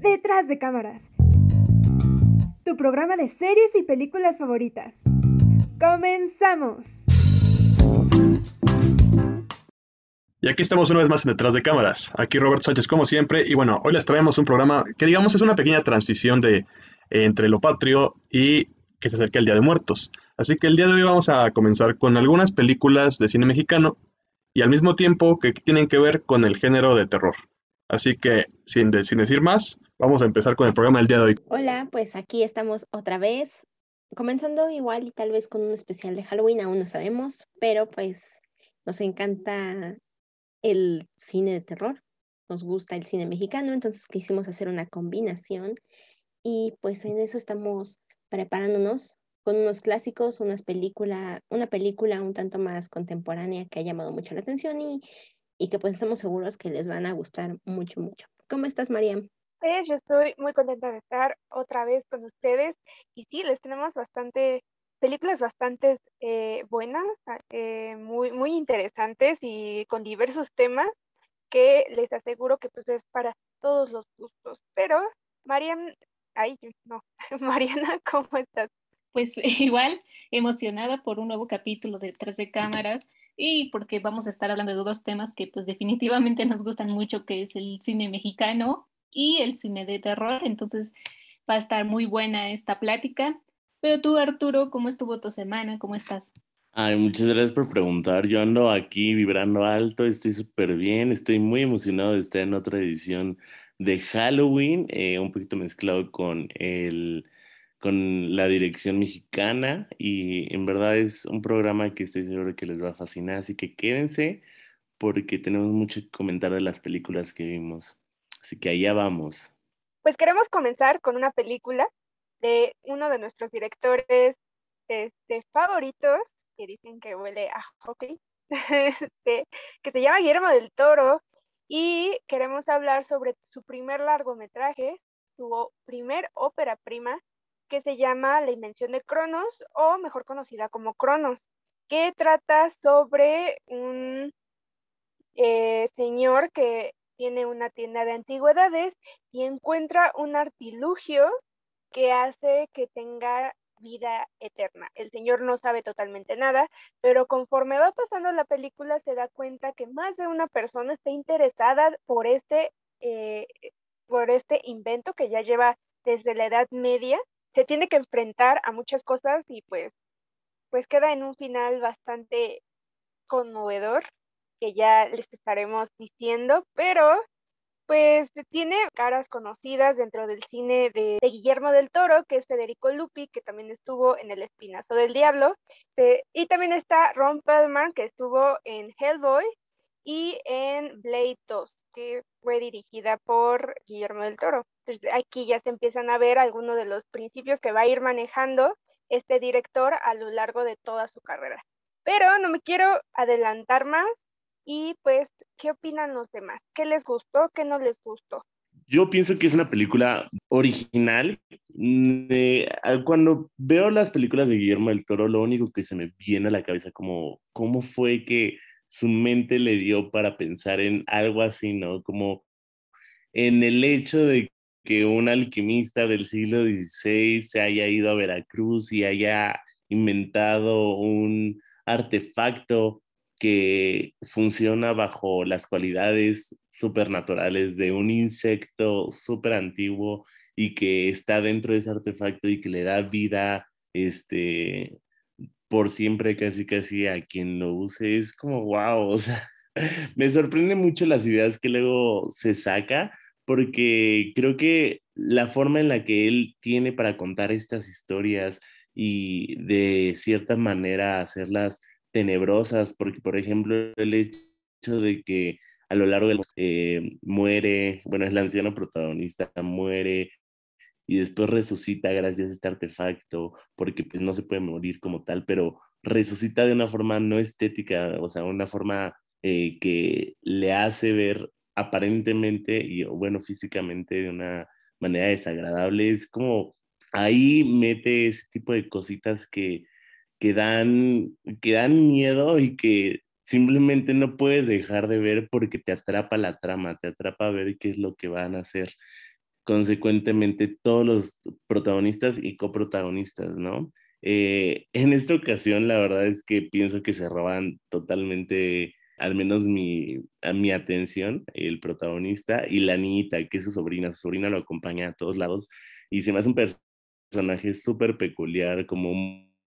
Detrás de cámaras. Tu programa de series y películas favoritas. ¡Comenzamos! Y aquí estamos una vez más en Detrás de Cámaras. Aquí Robert Sánchez como siempre. Y bueno, hoy les traemos un programa que digamos es una pequeña transición de entre lo patrio y que se acerca el Día de Muertos. Así que el día de hoy vamos a comenzar con algunas películas de cine mexicano y al mismo tiempo que tienen que ver con el género de terror. Así que sin, decir más, vamos a empezar con el programa del día de hoy. Hola, pues aquí estamos otra vez, comenzando igual y tal vez con un especial de Halloween, aún no sabemos, pero pues nos encanta el cine de terror, nos gusta el cine mexicano, entonces quisimos hacer una combinación y pues en eso estamos preparándonos con unos clásicos, unas película, una película un tanto más contemporánea que ha llamado mucho la atención y, y que pues estamos seguros que les van a gustar mucho, mucho. ¿Cómo estás, Mariam? Pues yo estoy muy contenta de estar otra vez con ustedes y sí, les tenemos bastante películas bastante eh, buenas, eh, muy, muy interesantes y con diversos temas que les aseguro que pues es para todos los gustos. Pero, Mariam, ay, no, Mariana, ¿cómo estás? Pues igual emocionada por un nuevo capítulo de Detrás de Cámaras y porque vamos a estar hablando de dos temas que pues definitivamente nos gustan mucho, que es el cine mexicano y el cine de terror. Entonces va a estar muy buena esta plática. Pero tú, Arturo, ¿cómo estuvo tu semana? ¿Cómo estás? Ay, muchas gracias por preguntar. Yo ando aquí vibrando alto, estoy súper bien, estoy muy emocionado de estar en otra edición de Halloween, eh, un poquito mezclado con el con la dirección mexicana y en verdad es un programa que estoy seguro que les va a fascinar, así que quédense porque tenemos mucho que comentar de las películas que vimos. Así que allá vamos. Pues queremos comenzar con una película de uno de nuestros directores este, favoritos, que dicen que huele a hockey, este, que se llama Guillermo del Toro, y queremos hablar sobre su primer largometraje, su primer ópera prima, que se llama La Invención de Cronos, o mejor conocida como Cronos, que trata sobre un eh, señor que tiene una tienda de antigüedades y encuentra un artilugio que hace que tenga vida eterna. El señor no sabe totalmente nada, pero conforme va pasando la película se da cuenta que más de una persona está interesada por este, eh, por este invento que ya lleva desde la Edad Media. Se tiene que enfrentar a muchas cosas y pues, pues queda en un final bastante conmovedor que ya les estaremos diciendo, pero pues tiene caras conocidas dentro del cine de, Guillermo del Toro, que es Federico Lupi, que también estuvo en El Espinazo del Diablo, y también está Ron Perlman, que estuvo en Hellboy y en Blade 2, que fue dirigida por Guillermo del Toro. Entonces aquí ya se empiezan a ver algunos de los principios que va a ir manejando este director a lo largo de toda su carrera. Pero no me quiero adelantar más y pues, ¿qué opinan los demás? ¿Qué les gustó? ¿Qué no les gustó? Yo pienso que es una película original. Cuando veo las películas de Guillermo del Toro, lo único que se me viene a la cabeza como cómo fue que su mente le dio para pensar en algo así, ¿no? Como en el hecho de que un alquimista del siglo XVI se haya ido a Veracruz y haya inventado un artefacto que funciona bajo las cualidades supernaturales de un insecto súper antiguo y que está dentro de ese artefacto y que le da vida este, por siempre casi casi a quien lo use. Es como, wow, o sea, me sorprende mucho las ideas que luego se saca porque creo que la forma en la que él tiene para contar estas historias y de cierta manera hacerlas tenebrosas, porque por ejemplo el hecho de que a lo largo de eh, muere, bueno, es la anciana protagonista, muere y después resucita gracias a este artefacto, porque pues no se puede morir como tal, pero resucita de una forma no estética, o sea, una forma eh, que le hace ver aparentemente y bueno, físicamente de una manera desagradable. Es como ahí mete ese tipo de cositas que, que dan, que dan miedo y que simplemente no puedes dejar de ver porque te atrapa la trama, te atrapa a ver qué es lo que van a hacer consecuentemente todos los protagonistas y coprotagonistas, ¿no? Eh, en esta ocasión, la verdad es que pienso que se roban totalmente, al menos mi, a mi atención, el protagonista y la niñita, que es su sobrina. Su sobrina lo acompaña a todos lados y se me hace un personaje súper peculiar, como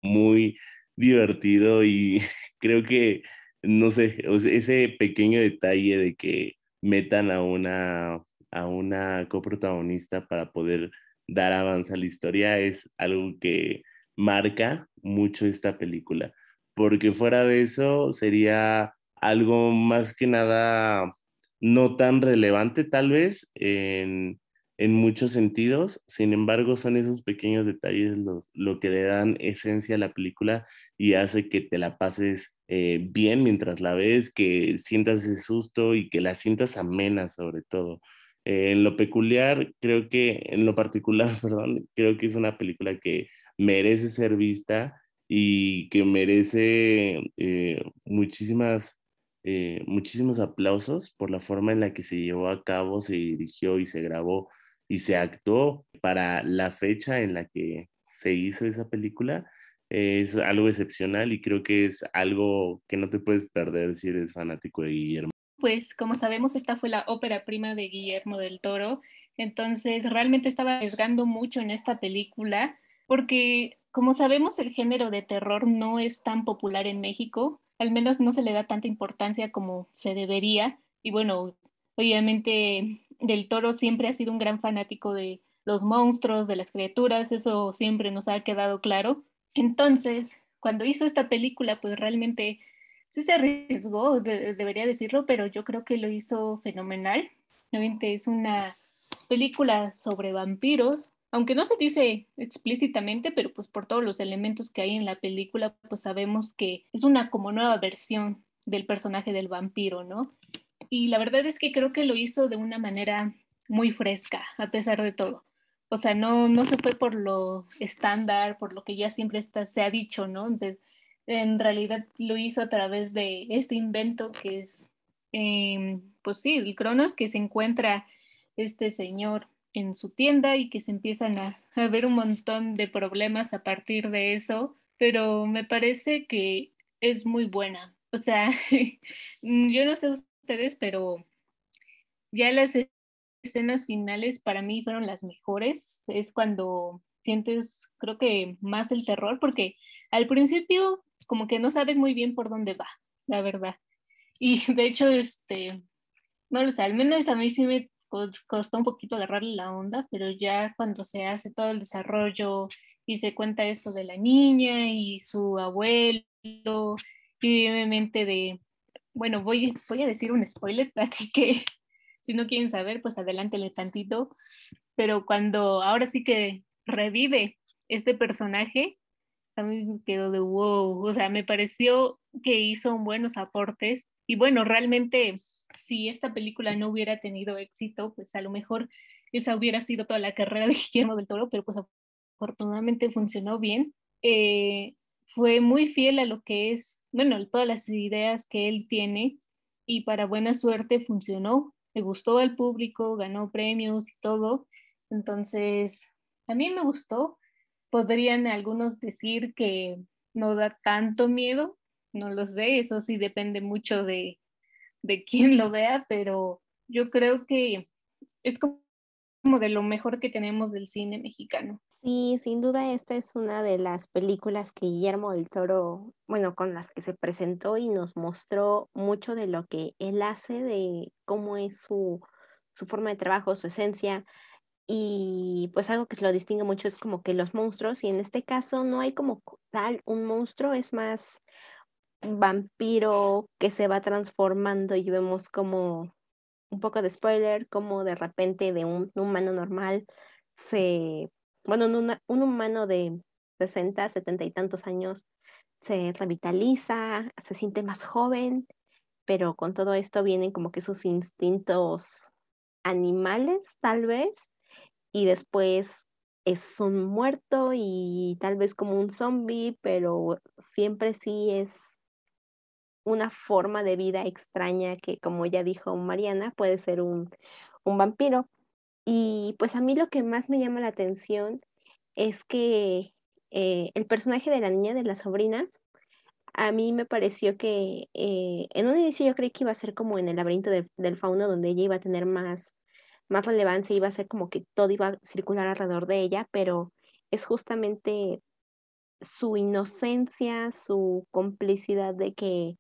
muy divertido y creo que, no sé, ese pequeño detalle de que metan a una, a una coprotagonista para poder dar avance a la historia es algo que marca mucho esta película, porque fuera de eso sería algo más que nada no tan relevante tal vez en, en muchos sentidos, sin embargo son esos pequeños detalles los, lo que le dan esencia a la película y hace que te la pases eh, bien mientras la ves, que sientas ese susto y que la sientas amena sobre todo. Eh, en lo peculiar, creo que, en lo particular, perdón, creo que es una película que merece ser vista y que merece eh, muchísimas, eh, muchísimos aplausos por la forma en la que se llevó a cabo, se dirigió y se grabó y se actuó para la fecha en la que se hizo esa película. es algo excepcional y creo que es algo que no te puedes perder si eres fanático de Guillermo. Pues como sabemos, esta fue la ópera prima de Guillermo del Toro, entonces realmente estaba arriesgando mucho en esta película porque como sabemos el género de terror no es tan popular en México, al menos no se le da tanta importancia como se debería. Y bueno, obviamente del toro siempre ha sido un gran fanático de los monstruos, de las criaturas, eso siempre nos ha quedado claro. Entonces, cuando hizo esta película, pues realmente sí se arriesgó, debería decirlo, pero yo creo que lo hizo fenomenal. Obviamente es una película sobre vampiros, aunque no se dice explícitamente, pero pues por todos los elementos que hay en la película, pues sabemos que es una como nueva versión del personaje del vampiro, ¿no? Y la verdad es que creo que lo hizo de una manera muy fresca, a pesar de todo. O sea, no, no se fue por lo estándar, por lo que ya siempre está, se ha dicho, ¿no? En realidad lo hizo a través de este invento que es, em, pues sí, el Cronos, que se encuentra este señor en su tienda y que se empiezan a, a, ver un montón de problemas a partir de eso, pero me parece que es muy buena. O sea, yo no sé ustedes, pero ya las escenas finales para mí fueron las mejores. Es cuando sientes, creo que más el terror, porque al principio como que no sabes muy bien por dónde va, la verdad. Y de hecho, este, no lo sé, al menos a mí sí me costó un poquito agarrarle la onda, pero ya cuando se hace todo el desarrollo y se cuenta esto de la niña y su abuelo, y obviamente de, bueno, voy, voy a decir un spoiler, así que si no quieren saber, pues adelántele tantito, pero cuando ahora sí que revive este personaje, me quedó de wow, o sea, me pareció que hizo buenos aportes y bueno, realmente si esta película no hubiera tenido éxito, pues a lo mejor esa hubiera sido toda la carrera de Guillermo del Toro, pero pues afortunadamente funcionó bien. Eh, fue muy fiel a lo que es, bueno, todas las ideas que él tiene y para buena suerte funcionó. Le gustó al público, ganó premios y todo. Entonces, a mí me gustó. Podrían algunos decir que no da tanto miedo, no lo sé, eso sí depende mucho de, de quién lo vea, pero yo creo que es como de lo mejor que tenemos del cine mexicano. Sí, sin duda esta es una de las películas que Guillermo del Toro, bueno, con las que se presentó y nos mostró mucho de lo que él hace, de cómo es su, su forma de trabajo, su esencia. Y pues algo que lo distingue mucho es como que los monstruos, y en este caso no hay como tal un monstruo, es más vampiro que se va transformando y vemos como un poco de spoiler, como de repente de un humano normal se, bueno, un, un humano de 60, 70 y tantos años se revitaliza, se siente más joven, pero con todo esto vienen como que sus instintos animales, tal vez, y después es un muerto y tal vez como un zombie, pero siempre sí es una forma de vida extraña que, como ya dijo Mariana, puede ser un, un vampiro. Y pues a mí lo que más me llama la atención es que eh, el personaje de la niña, de la sobrina, a mí me pareció que eh, en un inicio yo creí que iba a ser como en el laberinto del fauno, donde ella iba a tener más, más relevancia, iba a ser como que todo iba a circular alrededor de ella, pero es justamente su inocencia, su complicidad de que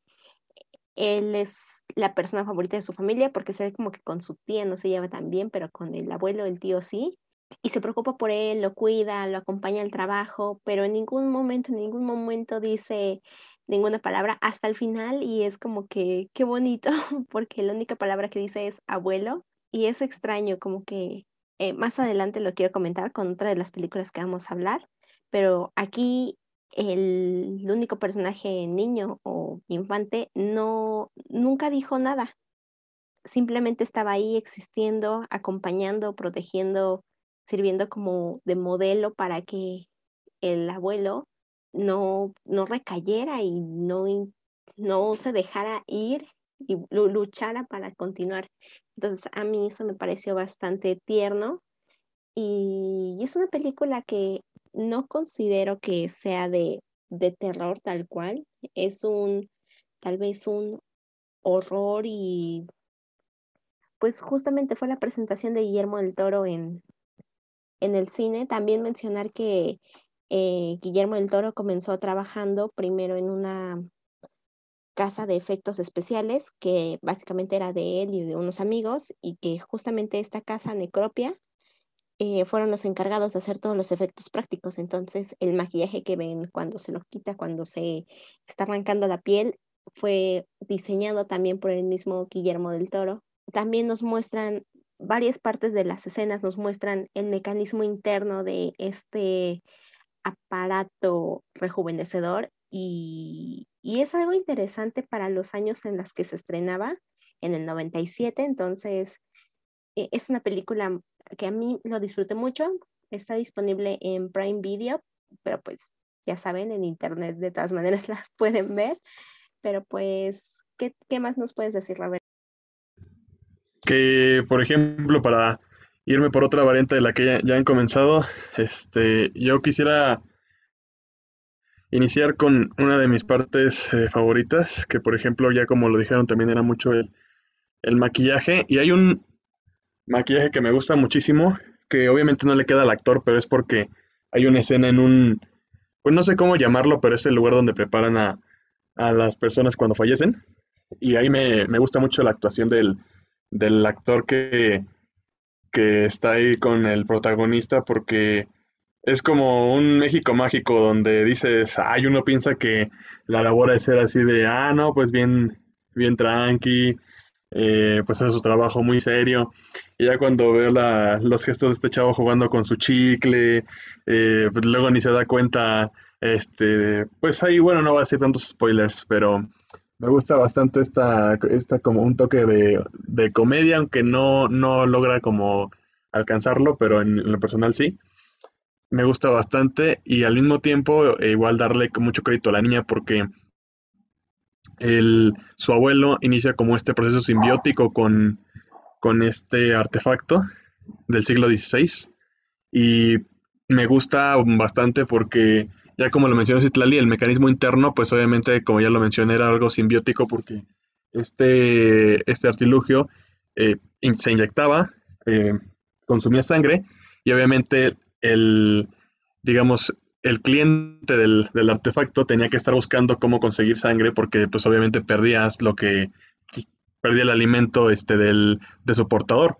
él es la persona favorita de su familia, porque se ve como que con su tía no se lleva tan bien, pero con el abuelo, el tío sí y se preocupa por él, lo cuida, lo acompaña al trabajo, pero en ningún momento, en ningún momento dice ninguna palabra hasta el final y es como que qué bonito, porque la única palabra que dice es abuelo y es extraño, como que eh, más adelante lo quiero comentar con otra de las películas que vamos a hablar, pero aquí el, el único personaje niño o infante no nunca dijo nada, simplemente estaba ahí existiendo, acompañando, protegiendo sirviendo como de modelo para que el abuelo no, no recayera y no, no se dejara ir y luchara para continuar. Entonces a mí eso me pareció bastante tierno y es una película que no considero que sea de, de terror tal cual, es un tal vez un horror y pues justamente fue la presentación de Guillermo del Toro en, en el cine. También mencionar que eh, Guillermo del Toro comenzó trabajando primero en una casa de efectos especiales que básicamente era de él y de unos amigos y que justamente esta casa Necropia eh, fueron los encargados de hacer todos los efectos prácticos. Entonces el maquillaje que ven cuando se lo quita, cuando se está arrancando la piel, fue diseñado también por el mismo Guillermo del Toro. También nos muestran varias partes de las escenas nos muestran el mecanismo interno de este aparato rejuvenecedor y, es algo interesante para los años en los que se estrenaba, en el 97, entonces e, es una película que a mí lo disfruté mucho, está disponible en Prime Video, pero pues ya saben, en internet de todas maneras la pueden ver, pero pues, ¿qué, qué más nos puedes decir, Robert? que, por ejemplo, para irme por otra variante de la que ya, han comenzado, este, yo quisiera iniciar con una de mis partes eh, favoritas, que por ejemplo, ya como lo dijeron, también era mucho el, el maquillaje. Y hay un maquillaje que me gusta muchísimo, que obviamente no le queda al actor, pero es porque hay una escena en un, pues no sé cómo llamarlo, pero es el lugar donde preparan a, a las personas cuando fallecen. Y ahí me, me gusta mucho la actuación del, del actor que, que está ahí con el protagonista porque es como un México mágico donde dices, ay, uno piensa que la labor es ser así de, ah, no, pues bien, bien tranqui, eh, pues hace su trabajo muy serio. Y ya cuando veo la, los gestos de este chavo jugando con su chicle, eh, pues luego ni se da cuenta, este, pues ahí, bueno, no va a ser tantos spoilers, pero me gusta bastante esta, esta como un toque de, comedia, aunque no, no logra como alcanzarlo, pero en, lo personal sí. Me gusta bastante y al mismo tiempo eh, igual darle mucho crédito a la niña porque el, su abuelo inicia como este proceso simbiótico con, con este artefacto del siglo XVI y me gusta bastante porque ya como lo mencionó Citlali, el mecanismo interno, pues obviamente, como ya lo mencioné, era algo simbiótico porque este, este artilugio eh, se inyectaba, eh, consumía sangre y obviamente el, digamos, el cliente del, artefacto tenía que estar buscando cómo conseguir sangre porque pues obviamente perdías lo que perdía el alimento este del, de su portador.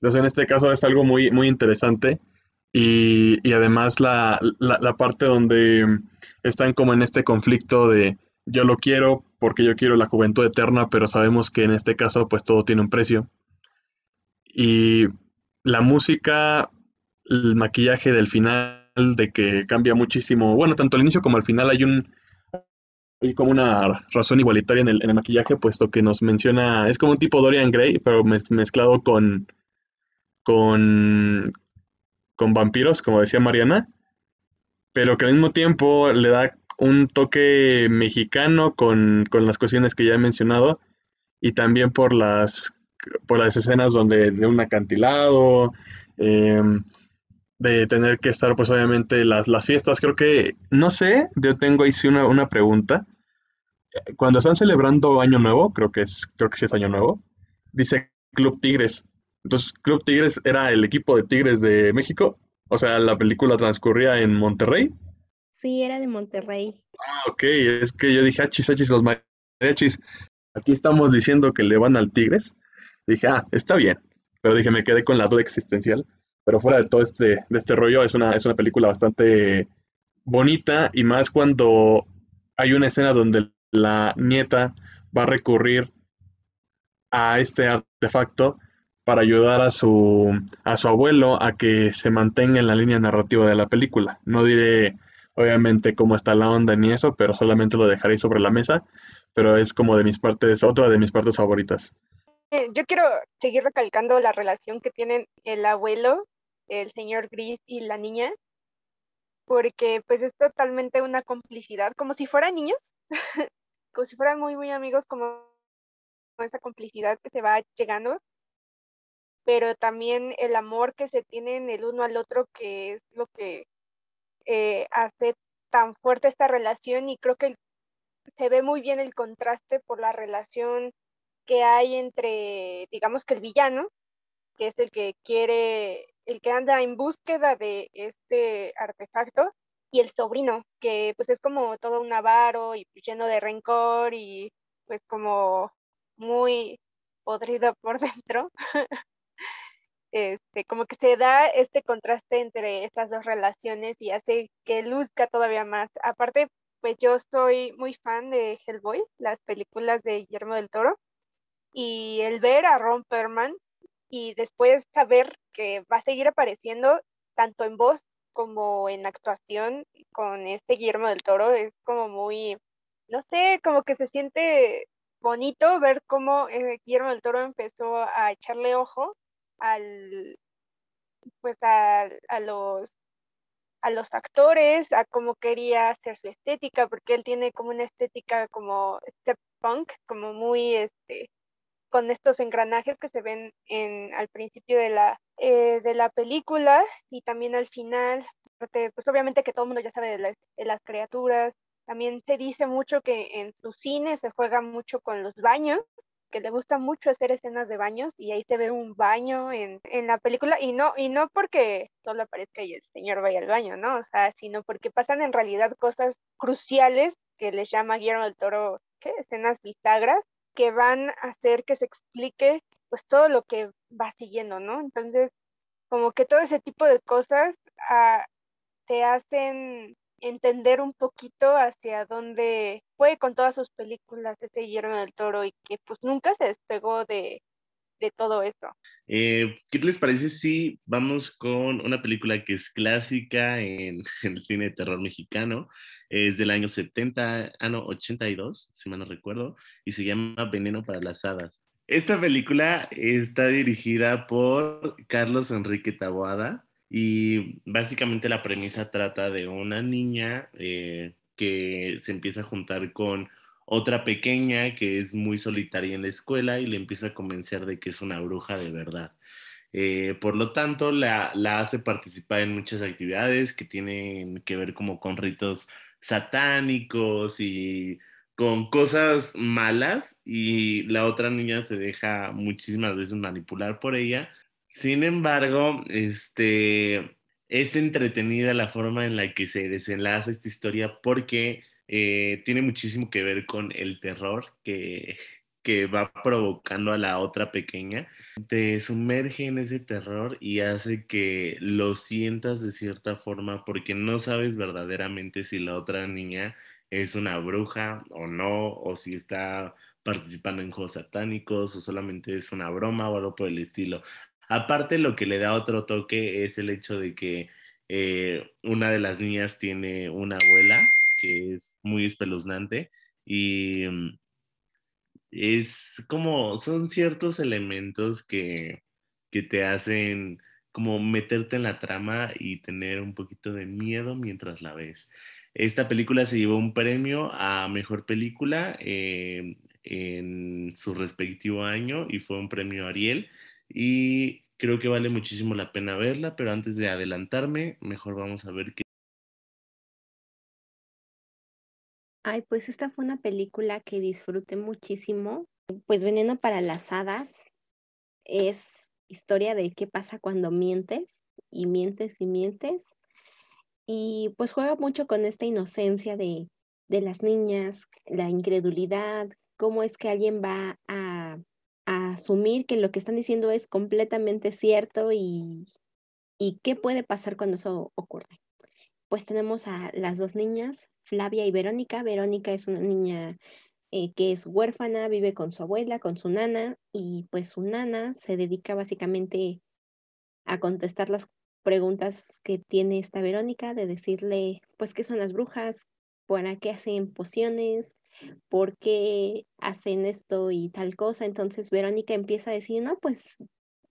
Entonces en este caso es algo muy, muy interesante y, además la, parte donde están como en este conflicto de yo lo quiero porque yo quiero la juventud eterna, pero sabemos que en este caso pues todo tiene un precio. Y la música, el maquillaje del final, de que cambia muchísimo, bueno, tanto al inicio como al final hay un hay como una razón igualitaria en el, en el maquillaje, puesto que nos menciona, es como un tipo Dorian Gray, pero mezclado con, con, con vampiros, como decía Mariana, pero que al mismo tiempo le da un toque mexicano con, con las cuestiones que ya he mencionado y también por las, por las escenas donde de un acantilado, em, de tener que estar pues obviamente las, las fiestas. Creo que, no sé, yo tengo ahí sí una, una pregunta. Cuando están celebrando Año Nuevo, creo que es, creo que sí es Año Nuevo, dice Club Tigres. Entonces, Club Tigres era el equipo de Tigres de México. O sea, la película transcurría en Monterrey. Sí, era de Monterrey. Ah, ok, es que yo dije, achis, achis, los mariachis. Aquí estamos diciendo que le van al Tigres. Dije, ah, está bien. Pero dije, me quedé con la duda existencial. Pero fuera de todo este, de este rollo, es una, es una película bastante bonita y más cuando hay una escena donde la nieta va a recurrir a este artefacto para ayudar a su, a su abuelo a que se mantenga en la línea narrativa de la película. No diré obviamente cómo está la onda ni eso, pero solamente lo dejaré sobre la mesa, pero es como de mis partes, otra de mis partes favoritas. Eh, yo quiero seguir recalcando la relación que tienen el abuelo, el señor Gris y la niña, porque pues es totalmente una complicidad, como si fueran niños, como si fueran muy, muy amigos, como esa complicidad que se va llegando pero también el amor que se tienen el uno al otro, que es lo que eh, hace tan fuerte esta relación y creo que se ve muy bien el contraste por la relación que hay entre, digamos que el villano, que es el que quiere, el que anda en búsqueda de este artefacto, y el sobrino, que pues es como todo un avaro y lleno de rencor y pues como muy podrido por dentro. este, como que se da este contraste entre estas dos relaciones y hace que luzca todavía más. Aparte, pues yo soy muy fan de Hellboy, las películas de Guillermo del Toro, y el ver a Ron Perlman y después saber que va a seguir apareciendo tanto en voz como en actuación con este Guillermo del Toro es como muy, no sé, como que se siente bonito ver cómo eh, Guillermo del Toro empezó a echarle ojo al pues a, los a los actores, a cómo quería hacer su estética, porque él tiene como una estética como step punk, como muy este con estos engranajes que se ven en al principio de la eh, de la película y también al final, porque pues obviamente que todo el mundo ya sabe de, de las criaturas, también se dice mucho que en su cine se juega mucho con los baños, que le gusta mucho hacer escenas de baños y ahí se ve un baño en, en la película y no, y no porque solo aparezca y el señor vaya al baño, ¿no? O sea, sino porque pasan en realidad cosas cruciales que les llama Guillermo del Toro, ¿qué? Escenas bisagras que van a hacer que se explique pues todo lo que va siguiendo, ¿no? Entonces, como que todo ese tipo de cosas ah, te hacen entender un poquito hacia dónde fue con todas sus películas ese Guillermo del Toro y que pues nunca se despegó de, de todo eso. Eh, ¿Qué les parece si vamos con una película que es clásica en, el cine de terror mexicano? Es del año 70, ah no, 82, si mal no recuerdo, y se llama Veneno para las Hadas. Esta película está dirigida por Carlos Enrique Taboada y básicamente la premisa trata de una niña eh, que se empieza a juntar con otra pequeña que es muy solitaria en la escuela y le empieza a convencer de que es una bruja de verdad. Eh, por lo tanto, la, la, hace participar en muchas actividades que tienen que ver como con ritos satánicos y con cosas malas y la otra niña se deja muchísimas veces manipular por ella sin embargo, este, es entretenida la forma en la que se desenlaza esta historia porque eh, tiene muchísimo que ver con el terror que, que va provocando a la otra pequeña. Te sumerge en ese terror y hace que lo sientas de cierta forma porque no sabes verdaderamente si la otra niña es una bruja o no, o si está participando en juegos satánicos o solamente es una broma o algo por el estilo. Aparte, lo que le da otro toque es el hecho de que eh, una de las niñas tiene una abuela que es muy espeluznante y mm, es como, son ciertos elementos que, que te hacen como meterte en la trama y tener un poquito de miedo mientras la ves. Esta película se llevó un premio a Mejor Película eh, en su respectivo año y fue un premio Ariel y creo que vale muchísimo la pena verla, pero antes de adelantarme, mejor vamos a ver qué Ay, pues esta fue una película que disfruté muchísimo. Pues Veneno para las Hadas es historia de qué pasa cuando mientes y mientes y mientes. Y pues juega mucho con esta inocencia de, de las niñas, la incredulidad, cómo es que alguien va a, a asumir que lo que están diciendo es completamente cierto y, y qué puede pasar cuando eso ocurre pues tenemos a las dos niñas, Flavia y Verónica. Verónica es una niña eh, que es huérfana, vive con su abuela, con su nana, y pues su nana se dedica básicamente a contestar las preguntas que tiene esta Verónica, de decirle, pues, qué son las brujas, para qué hacen pociones, por qué hacen esto y tal cosa. Entonces Verónica empieza a decir, no, pues,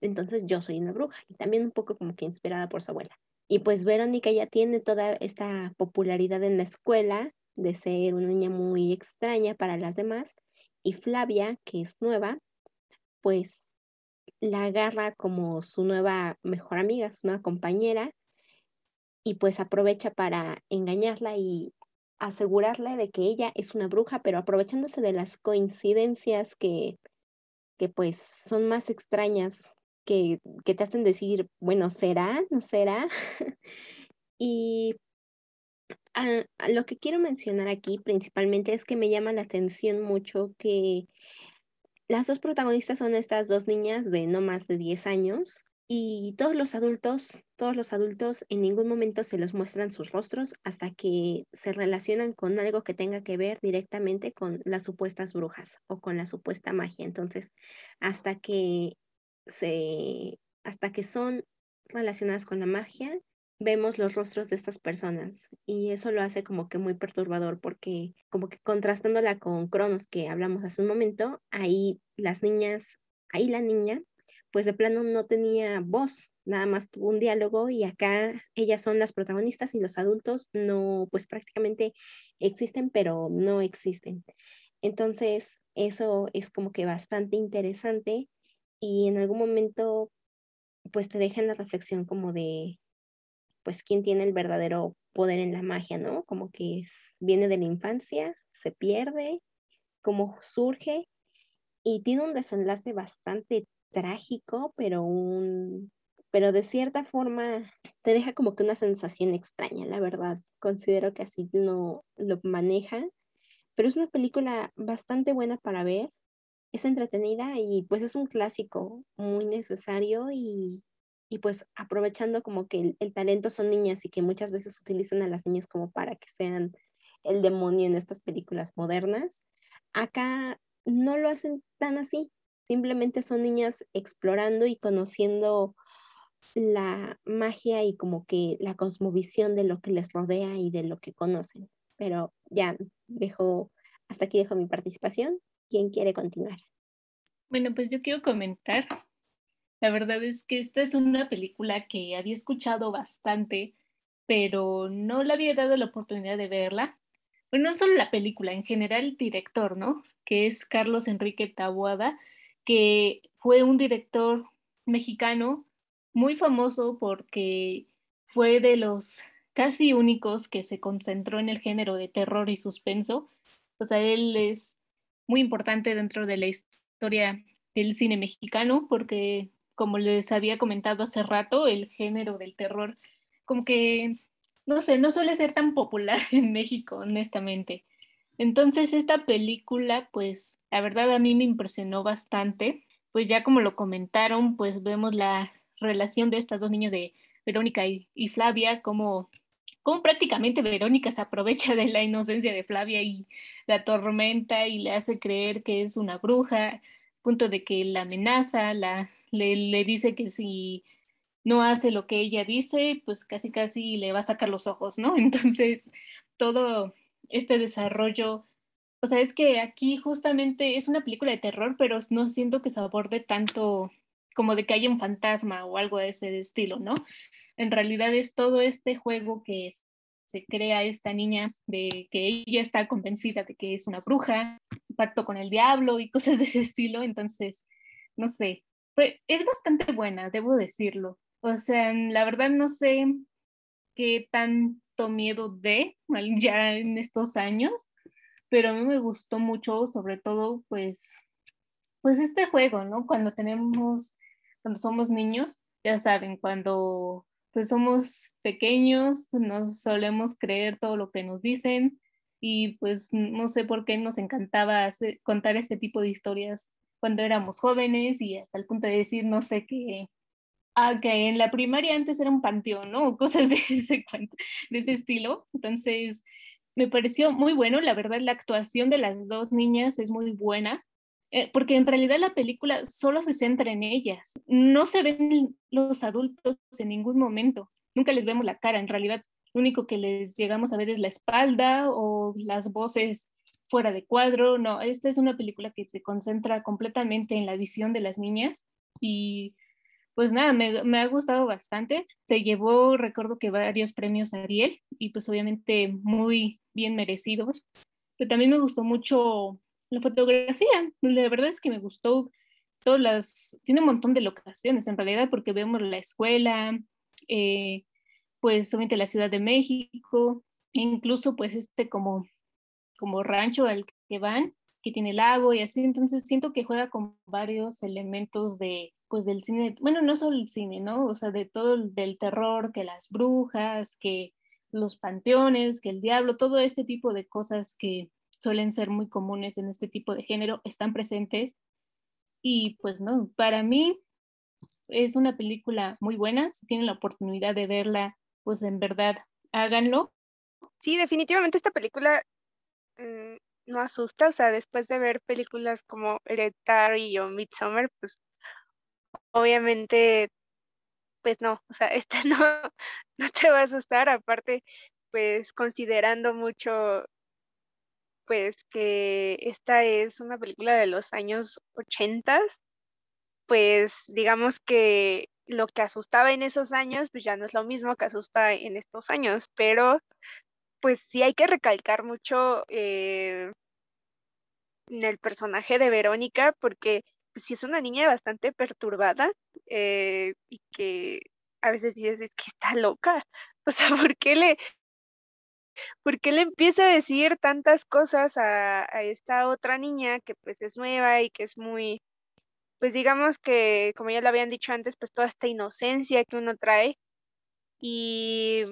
entonces yo soy una bruja, y también un poco como que inspirada por su abuela. Y pues Verónica ya tiene toda esta popularidad en la escuela de ser una niña muy extraña para las demás. Y Flavia, que es nueva, pues la agarra como su nueva mejor amiga, su nueva compañera, y pues aprovecha para engañarla y asegurarle de que ella es una bruja, pero aprovechándose de las coincidencias que, que pues son más extrañas que, te hacen decir, bueno, ¿será? ¿No será? y lo que quiero mencionar aquí principalmente es que me llama la atención mucho que las dos protagonistas son estas dos niñas de no más de 10 años y todos los adultos, todos los adultos en ningún momento se les muestran sus rostros hasta que se relacionan con algo que tenga que ver directamente con las supuestas brujas o con la supuesta magia. Entonces, hasta que se, hasta que son relacionadas con la magia, vemos los rostros de estas personas y eso lo hace como que muy perturbador porque como que contrastándola con Cronos que hablamos hace un momento, ahí las niñas, ahí la niña pues de plano no tenía voz, nada más tuvo un diálogo y acá ellas son las protagonistas y los adultos no, pues prácticamente existen, pero no existen. Entonces, eso es como que bastante interesante y en algún momento pues te deja en la reflexión como de pues quién tiene el verdadero poder en la magia, ¿no? Como que viene de la infancia, se pierde, cómo surge y tiene un desenlace bastante trágico, pero un pero de cierta forma te deja como que una sensación extraña, la verdad. Considero que así no lo maneja, pero es una película bastante buena para ver es entretenida y pues es un clásico muy necesario y, pues aprovechando como que el, talento son niñas y que muchas veces utilizan a las niñas como para que sean el demonio en estas películas modernas, acá no lo hacen tan así, simplemente son niñas explorando y conociendo la magia y como que la cosmovisión de lo que les rodea y de lo que conocen. Pero ya dejo, hasta aquí dejo mi participación ¿Quién quiere continuar? Bueno, pues yo quiero comentar. La verdad es que esta es una película que había escuchado bastante, pero no le había dado la oportunidad de verla. Bueno, no solo la película, en general el director, ¿no? Que es Carlos Enrique Taboada, que fue un director mexicano muy famoso porque fue de los casi únicos que se concentró en el género de terror y suspenso. O sea, él es muy importante dentro de la historia del cine mexicano, porque como les había comentado hace rato, el género del terror como que, no sé, no suele ser tan popular en México, honestamente. Entonces esta película, pues la verdad a mí me impresionó bastante, pues ya como lo comentaron, pues vemos la relación de estas dos niñas de Verónica y, y Flavia, como cómo prácticamente Verónica se aprovecha de la inocencia de Flavia y la tormenta y le hace creer que es una bruja, punto de que la amenaza, la, le, dice que si no hace lo que ella dice, pues casi casi le va a sacar los ojos, ¿no? Entonces, todo este desarrollo, o sea, es que aquí justamente es una película de terror, pero no siento que se aborde tanto como de que haya un fantasma o algo de ese estilo, ¿no? En realidad es todo este juego que se crea esta niña de que ella está convencida de que es una bruja, pacto con el diablo y cosas de ese estilo, entonces, no sé, pues es bastante buena, debo decirlo. O sea, la verdad no sé qué tanto miedo de ya en estos años, pero a mí me gustó mucho, sobre todo, pues, pues este juego, ¿no? Cuando tenemos, cuando somos niños, ya saben, cuando pues somos pequeños, nos solemos creer todo lo que nos dicen y pues no sé por qué nos encantaba contar este tipo de historias cuando éramos jóvenes y hasta el punto de decir, no sé qué, ah, que en la primaria antes era un panteón, ¿no? Cosas de ese, de ese estilo. Entonces, me pareció muy bueno, la verdad, la actuación de las dos niñas es muy buena. Eh, porque en realidad la película solo se centra en ellas. No se ven los adultos en ningún momento. Nunca les vemos la cara. En realidad, lo único que les llegamos a ver es la espalda o las voces fuera de cuadro. No, esta es una película que se concentra completamente en la visión de las niñas y pues nada, me, me, ha gustado bastante. Se llevó, recuerdo que varios premios Ariel y pues obviamente muy bien merecidos. Pero también me gustó mucho la fotografía, la verdad es que me gustó todas las, tiene un montón de locaciones en realidad porque vemos la escuela, eh, pues obviamente la Ciudad de México, incluso pues este como, como rancho al que van, que tiene lago y así, entonces siento que juega con varios elementos de, pues del cine, bueno, no solo el cine, ¿no? O sea, de todo el, del terror, que las brujas, que los panteones, que el diablo, todo este tipo de cosas que suelen ser muy comunes en este tipo de género, están presentes. Y pues no, para mí es una película muy buena. Si tienen la oportunidad de verla, pues en verdad háganlo. Sí, definitivamente esta película mm, no asusta. O sea, después de ver películas como Hereditary o Midsommar, pues obviamente, pues no, o sea, esta no, no te va a asustar. Aparte, pues considerando mucho pues que esta es una película de los años 80, pues digamos que lo que asustaba en esos años, pues ya no es lo mismo que asusta en estos años, pero pues sí hay que recalcar mucho eh, en el personaje de Verónica, porque pues, sí es una niña bastante perturbada eh, y que a veces dices, es que está loca, o sea, ¿por qué le, porque le empieza a decir tantas cosas a, esta otra niña que pues es nueva y que es muy, pues digamos que, como ya lo habían dicho antes, pues toda esta inocencia que uno trae y,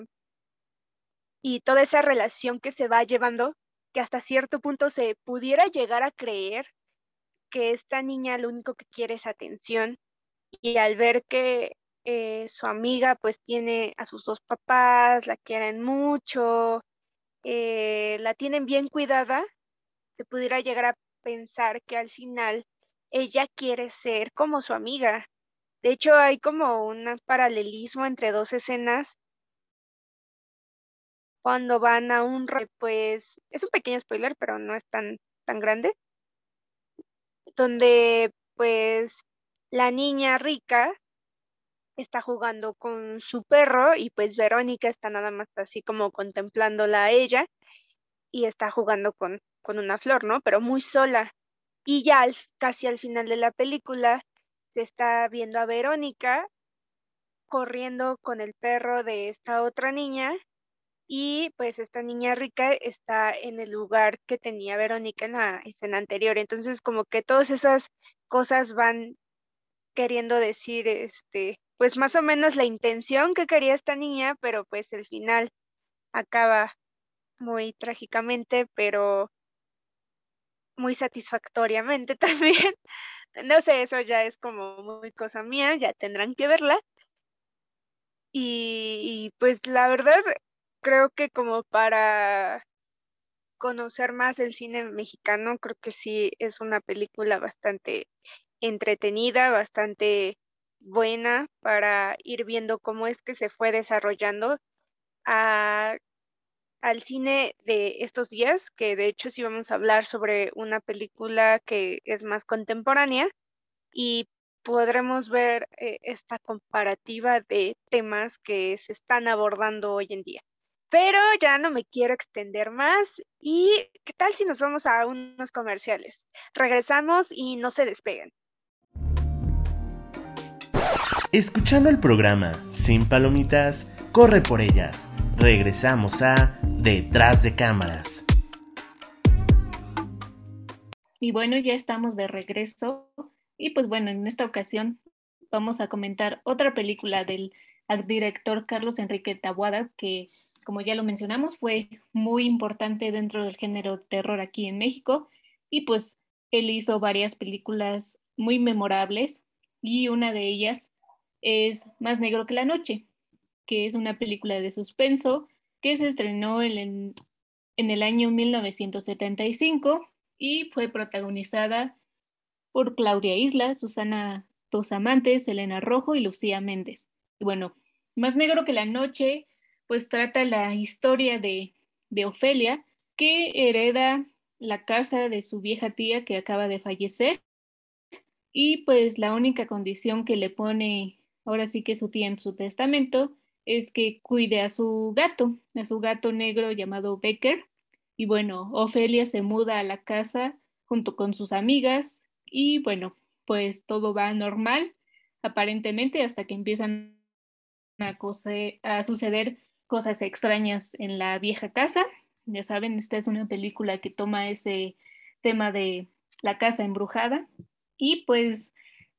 y toda esa relación que se va llevando, que hasta cierto punto se pudiera llegar a creer que esta niña lo único que quiere es atención y al ver que eh, su amiga pues tiene a sus dos papás, la quieren mucho, eh, la tienen bien cuidada, se pudiera llegar a pensar que al final ella quiere ser como su amiga. De hecho, hay como un paralelismo entre dos escenas cuando van a un pues es un pequeño spoiler, pero no es tan tan grande, donde pues la niña rica está jugando con su perro y pues Verónica está nada más así como contemplándola a ella y está jugando con, con una flor, ¿no? Pero muy sola. Y ya casi al final de la película se está viendo a Verónica corriendo con el perro de esta otra niña y pues esta niña rica está en el lugar que tenía Verónica en la escena anterior. Entonces como que todas esas cosas van queriendo decir, este, pues más o menos la intención que quería esta niña, pero pues el final acaba muy trágicamente, pero muy satisfactoriamente también. No sé, eso ya es como muy cosa mía, ya tendrán que verla. Y, y pues la verdad, creo que como para conocer más el cine mexicano, creo que sí es una película bastante entretenida, bastante buena para ir viendo cómo es que se fue desarrollando al cine de estos días, que de hecho sí vamos a hablar sobre una película que es más contemporánea y podremos ver eh, esta comparativa de temas que se están abordando hoy en día. Pero ya no me quiero extender más. ¿Y qué tal si nos vamos a unos comerciales? Regresamos y no se despeguen. Escuchando el programa Sin Palomitas, corre por ellas. Regresamos a Detrás de Cámaras. Y bueno, ya estamos de regreso. Y pues bueno, en esta ocasión vamos a comentar otra película del director Carlos Enrique Tabuada, que como ya lo mencionamos, fue muy importante dentro del género terror aquí en México. Y pues él hizo varias películas muy memorables y una de ellas es Más negro que la noche, que es una película de suspenso que se estrenó en, en el año 1975 y fue protagonizada por Claudia Isla, Susana Dos Amantes, Elena Rojo y Lucía Méndez. Bueno, Más negro que la noche, pues trata la historia de, de Ofelia, que hereda la casa de su vieja tía que acaba de fallecer y pues la única condición que le pone ahora sí que su tía en su testamento es que cuide a su gato, a su gato negro llamado Becker. Y bueno, Ofelia se muda a la casa junto con sus amigas y bueno, pues todo va normal aparentemente hasta que empiezan a, a suceder cosas extrañas en la vieja casa. Ya saben, esta es una película que toma ese tema de la casa embrujada y pues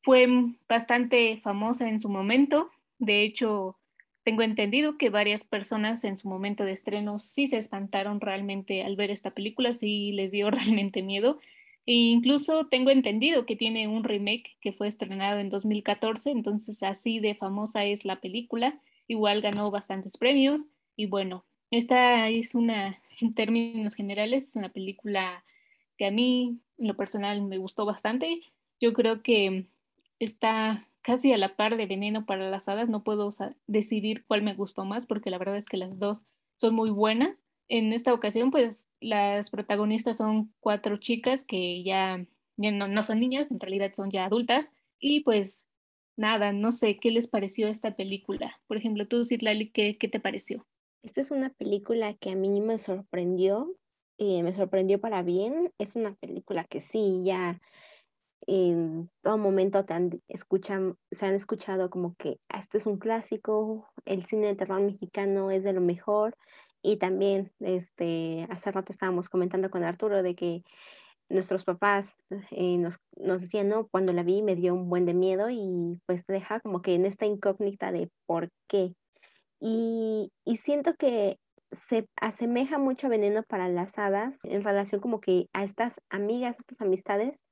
fue bastante famosa en su momento. De hecho, tengo entendido que varias personas en su momento de estreno sí se espantaron realmente al ver esta película, sí les dio realmente miedo. E incluso tengo entendido que tiene un remake que fue estrenado en 2014, entonces así de famosa es la película. Igual ganó bastantes premios y bueno, esta es una, en términos generales, es una película que a mí en lo personal me gustó bastante. Yo creo que está casi a la par de Veneno para las Hadas. No puedo decidir cuál me gustó más porque la verdad es que las dos son muy buenas. En esta ocasión, pues las protagonistas son cuatro chicas que ya, no, son niñas, en realidad son ya adultas. Y pues nada, no sé qué les pareció esta película. Por ejemplo, tú, Citlali, ¿qué, ¿qué te pareció? Esta es una película que a mí me sorprendió, eh, me sorprendió para bien. Es una película que sí, ya en todo momento escuchan, se han escuchado como que ah, este es un clásico, el cine de terror mexicano es de lo mejor y también este, hace rato estábamos comentando con Arturo de que nuestros papás eh, nos, nos, decían, no, cuando la vi me dio un buen de miedo y pues deja como que en esta incógnita de por qué. Y, y siento que se asemeja mucho a Veneno para las Hadas en relación como que a estas amigas, estas amistades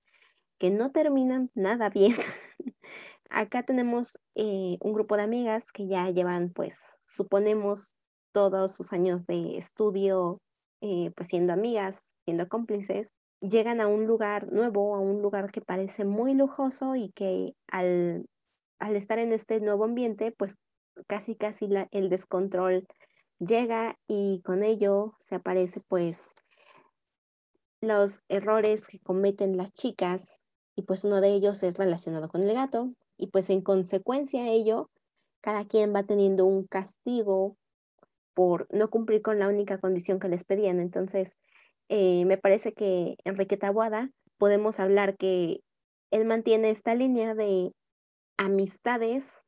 que no terminan nada bien. Acá tenemos eh, un grupo de amigas que ya llevan, pues, suponemos, todos sus años de estudio, eh, pues siendo amigas, siendo cómplices, llegan a un lugar nuevo, a un lugar que parece muy lujoso y que al, al estar en este nuevo ambiente, pues casi, casi el descontrol llega y con ello se aparece pues los errores que cometen las chicas y pues uno de ellos es relacionado con el gato y pues en consecuencia a ello, cada quien va teniendo un castigo por no cumplir con la única condición que les pedían. Entonces, eh, me parece que Enrique Tabuada podemos hablar que él mantiene esta línea de amistades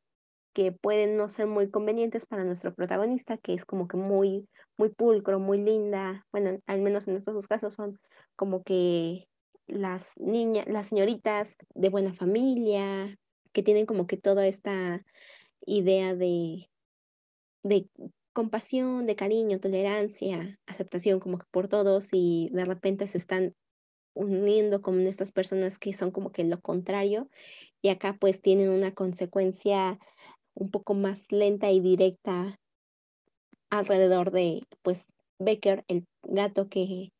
que pueden no ser muy convenientes para nuestro protagonista, que es como que muy, muy pulcro, muy linda. Bueno, al menos en estos casos son como que las niñas, las señoritas de buena familia, que tienen como que toda esta idea de, de compasión, de cariño, tolerancia, aceptación como que por todos y de repente se están uniendo con estas personas que son como que lo contrario y acá pues tienen una consecuencia un poco más lenta y directa alrededor de pues Becker, el gato que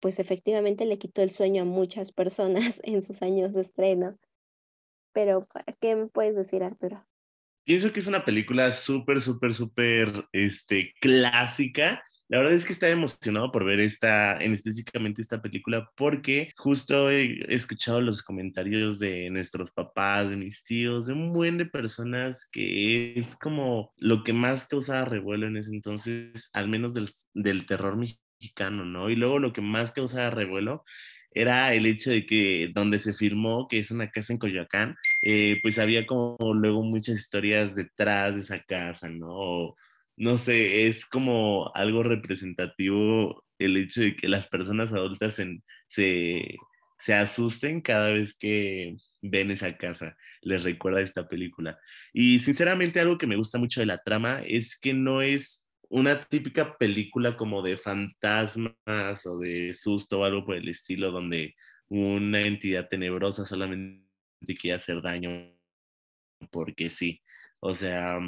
pues efectivamente le quitó el sueño a muchas personas en sus años de estreno. Pero, ¿qué me puedes decir, Arturo? Pienso que es una película súper, súper, súper este, clásica La verdad es que estaba emocionado por ver esta, en específicamente esta película, porque justo he escuchado los comentarios de nuestros papás, de mis tíos, de un buen de personas que es como lo que más causaba revuelo en ese entonces, al menos del, del terror mexicano, ¿no? Y luego lo que más causaba revuelo era el hecho de que donde se filmó, que es una casa en Coyoacán, eh, pues había como luego muchas historias detrás de esa casa, ¿no? no sé, es como algo representativo el hecho de que las personas adultas se, se asusten cada vez que ven esa casa, les recuerda esta película. Y sinceramente algo que me gusta mucho de la trama es que no es una típica película como de fantasmas o de susto o algo por el estilo, donde una entidad tenebrosa solamente quiere hacer daño porque sí. O sea,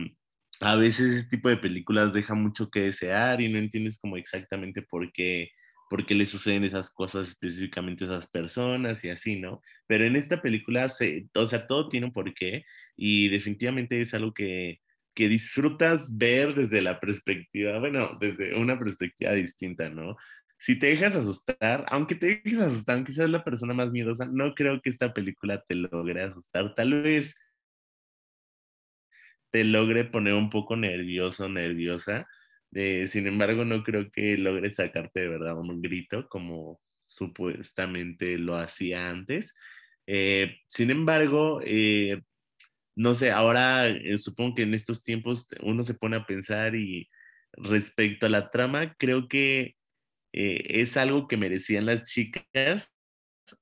a veces ese tipo de películas deja mucho que desear y no entiendes como exactamente por qué, por qué le suceden esas cosas específicamente a esas personas y así, ¿no? Pero en esta película, se, o sea, todo tiene un porqué y definitivamente es algo que, que disfrutas ver desde la perspectiva, bueno, desde una perspectiva distinta, ¿no? Si te dejas asustar, aunque te dejes asustar, aunque seas la persona más miedosa, no creo que esta película te logre asustar. Tal vez te logre poner un poco nervioso, nerviosa. Eh, sin embargo, no creo que logre sacarte de verdad un grito como supuestamente lo hacía antes. Eh, sin embargo, eh, no sé, ahora eh, supongo que en estos tiempos uno se pone a pensar y respecto a la trama, creo que eh, es algo que merecían las chicas,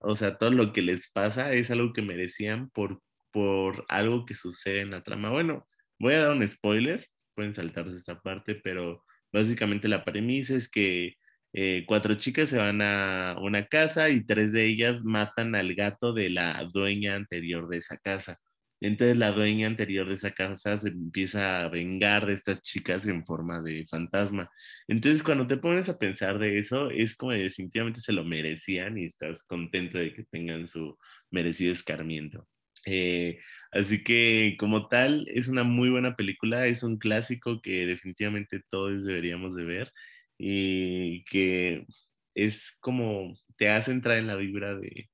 o sea, todo lo que les pasa es algo que merecían por, por algo que sucede en la trama. Bueno, voy a dar un spoiler, pueden saltarse esa parte, pero básicamente la premisa es que eh, cuatro chicas se van a una casa y tres de ellas matan al gato de la dueña anterior de esa casa. Entonces la dueña anterior de esa casa se empieza a vengar de estas chicas en forma de fantasma. Entonces cuando te pones a pensar de eso, es como definitivamente se lo merecían y estás contento de que tengan su merecido escarmiento. Eh, así que como tal, es una muy buena película, es un clásico que definitivamente todos deberíamos de ver y que es como te hace entrar en la vibra de,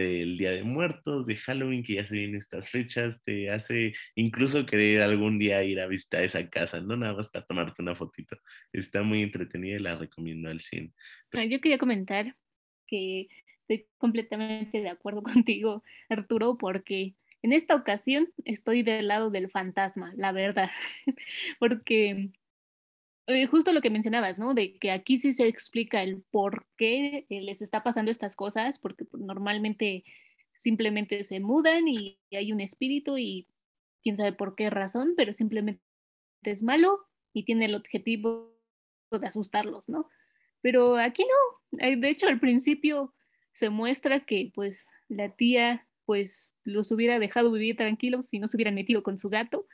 del Día de Muertos, de Halloween, que ya se vienen estas fechas, te hace incluso querer algún día ir a visitar esa casa, no nada más para tomarte una fotito. Está muy entretenida y la recomiendo al 100. Yo quería comentar que estoy completamente de acuerdo contigo, Arturo, porque en esta ocasión estoy del lado del fantasma, la verdad, porque eh, justo lo que mencionabas, ¿no? De que aquí sí se explica el por qué eh, les está pasando estas cosas, porque pues, normalmente simplemente se mudan y hay un espíritu y quién sabe por qué razón, pero simplemente es malo y tiene el objetivo de asustarlos, ¿no? Pero aquí no, eh, de hecho al principio se muestra que pues la tía pues los hubiera dejado vivir tranquilos si no se hubieran metido con su gato.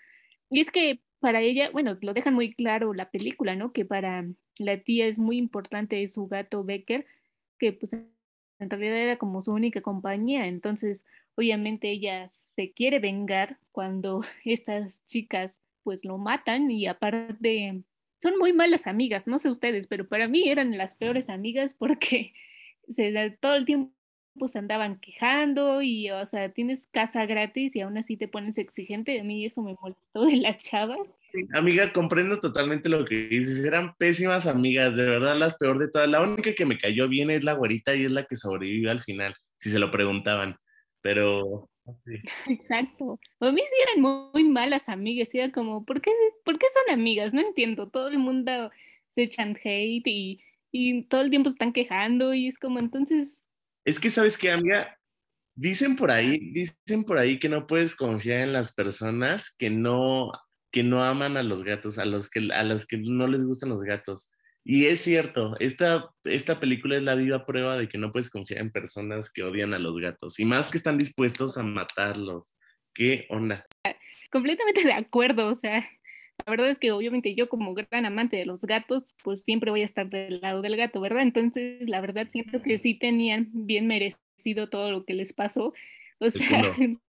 Y es que para ella, bueno, lo dejan muy claro la película, ¿no? Que para la tía es muy importante su gato Becker, que pues en realidad era como su única compañía. Entonces, obviamente ella se quiere vengar cuando estas chicas pues lo matan y aparte son muy malas amigas, no sé ustedes, pero para mí eran las peores amigas porque se todo el tiempo pues andaban quejando y, o sea, tienes casa gratis y aún así te pones exigente. A mí eso me molestó de las chavas. amiga, comprendo totalmente lo que dices. Eran pésimas amigas, de verdad, las peor de todas. La única que me cayó bien es la güerita y es la que sobrevivió al final, si se lo preguntaban. Pero. Exacto. A mí sí eran muy, malas amigas. Era como, ¿por qué, ¿por qué son amigas? No entiendo. Todo el mundo se echan hate y, y todo el tiempo se están quejando y es como, entonces, es que, ¿sabes qué, amiga? Dicen por ahí, dicen por ahí que no puedes confiar en las personas que no, que no aman a los gatos, a los que, a las que no les gustan los gatos. Y es cierto, esta, esta película es la viva prueba de que no puedes confiar en personas que odian a los gatos y más que están dispuestos a matarlos. ¿Qué onda? Completamente de acuerdo, o sea, la verdad es que obviamente yo como gran amante de los gatos, pues siempre voy a estar del lado del gato, ¿verdad? Entonces, la verdad siento que sí tenían bien merecido todo lo que les pasó. O sea,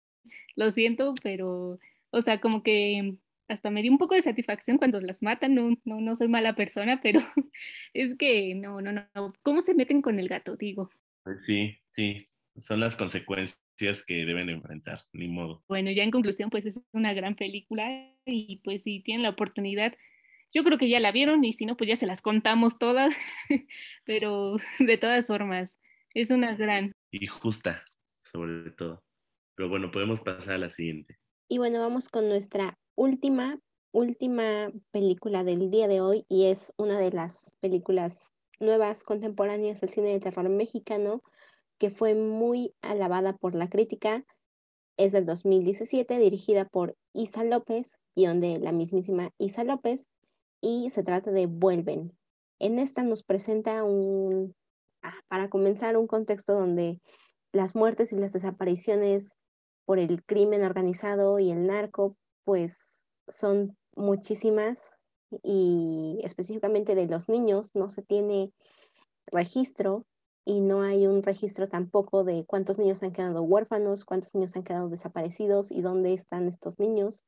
lo siento, pero, o sea, como que hasta me dio un poco de satisfacción cuando las matan, no, no, no soy mala persona, pero es que no, no, no, ¿cómo se meten con el gato? Digo. Pues sí, sí, son las consecuencias que deben enfrentar, ni modo. Bueno, ya en conclusión, pues es una gran película y pues si tienen la oportunidad, yo creo que ya la vieron y si no, pues ya se las contamos todas, pero de todas formas, es una gran. Y justa, sobre todo. Pero bueno, podemos pasar a la siguiente. Y bueno, vamos con nuestra última, última película del día de hoy y es una de las películas nuevas contemporáneas del cine de terror mexicano que fue muy alabada por la crítica. Es del 2017, dirigida por Isa López, guion de la mismísima Isa López, y se trata de Vuelven. En esta nos presenta un, ah, para comenzar, un contexto donde las muertes y las desapariciones por el crimen organizado y el narco, pues son muchísimas y específicamente de los niños no se tiene registro y no hay un registro tampoco de cuántos niños han quedado huérfanos, cuántos niños han quedado desaparecidos y dónde están estos niños.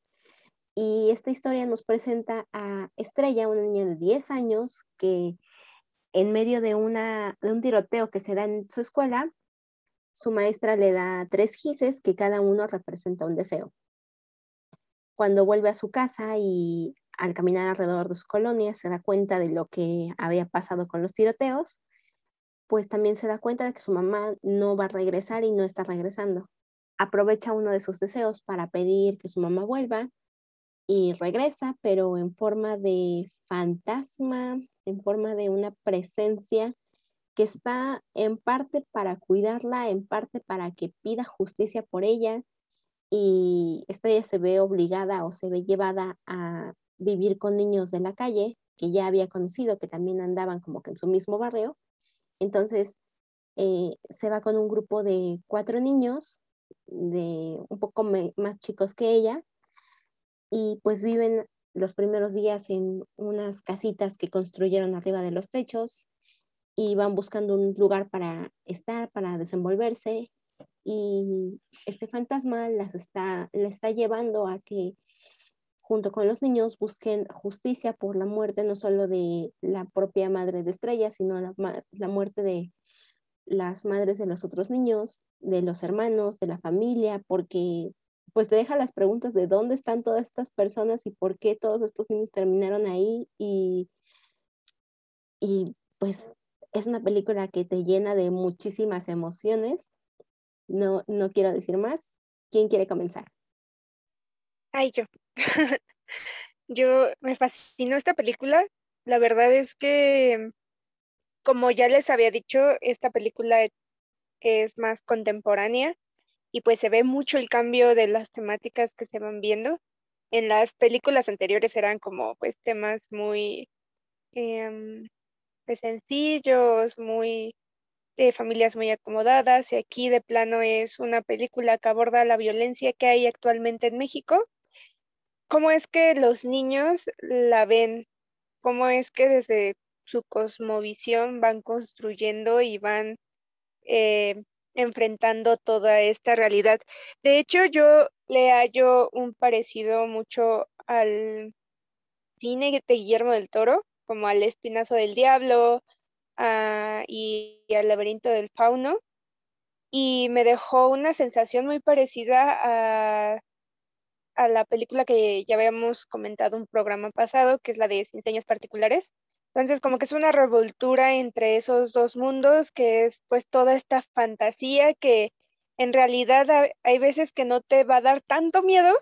Y esta historia nos presenta a Estrella, una niña de 10 años que en medio de, una, de un tiroteo que se da en su escuela, su maestra le da tres gises que cada uno representa un deseo. Cuando vuelve a su casa y al caminar alrededor de su colonia se da cuenta de lo que había pasado con los tiroteos, pues también se da cuenta de que su mamá no va a regresar y no está regresando. Aprovecha uno de sus deseos para pedir que su mamá vuelva y regresa, pero en forma de fantasma, en forma de una presencia que está en parte para cuidarla, en parte para que pida justicia por ella y Estrella se ve obligada o se ve llevada a vivir con niños de la calle que ya había conocido, que también andaban como que en su mismo barrio. Entonces eh, se va con un grupo de cuatro niños, de un poco más chicos que ella, y pues viven los primeros días en unas casitas que construyeron arriba de los techos y van buscando un lugar para estar, para desenvolverse y este fantasma las está, le está llevando a que junto con los niños busquen justicia por la muerte no solo de la propia madre de Estrella, sino la, la muerte de las madres de los otros niños, de los hermanos, de la familia, porque pues te deja las preguntas de dónde están todas estas personas y por qué todos estos niños terminaron ahí y, y pues es una película que te llena de muchísimas emociones. No, no quiero decir más. ¿Quién quiere comenzar? Ay, yo. yo me fascinó esta película. La verdad es que, como ya les había dicho, esta película es más contemporánea y pues se ve mucho el cambio de las temáticas que se van viendo. En las películas anteriores eran como pues temas muy em, pues, sencillos, muy de familias muy acomodadas y aquí de plano es una película que aborda la violencia que hay actualmente en México. ¿Cómo es que los niños la ven? ¿Cómo es que desde su cosmovisión van construyendo y van eh, enfrentando toda esta realidad? De hecho, yo le hallo un parecido mucho al cine de Guillermo del Toro, como al Espinazo del Diablo ah, y, al Laberinto del Fauno, y me dejó una sensación muy parecida a, a la película que ya habíamos comentado un programa pasado, que es la de Sin Señas Particulares. Entonces, como que es una revoltura entre esos dos mundos, que es pues toda esta fantasía que en realidad hay veces que no te va a dar tanto miedo,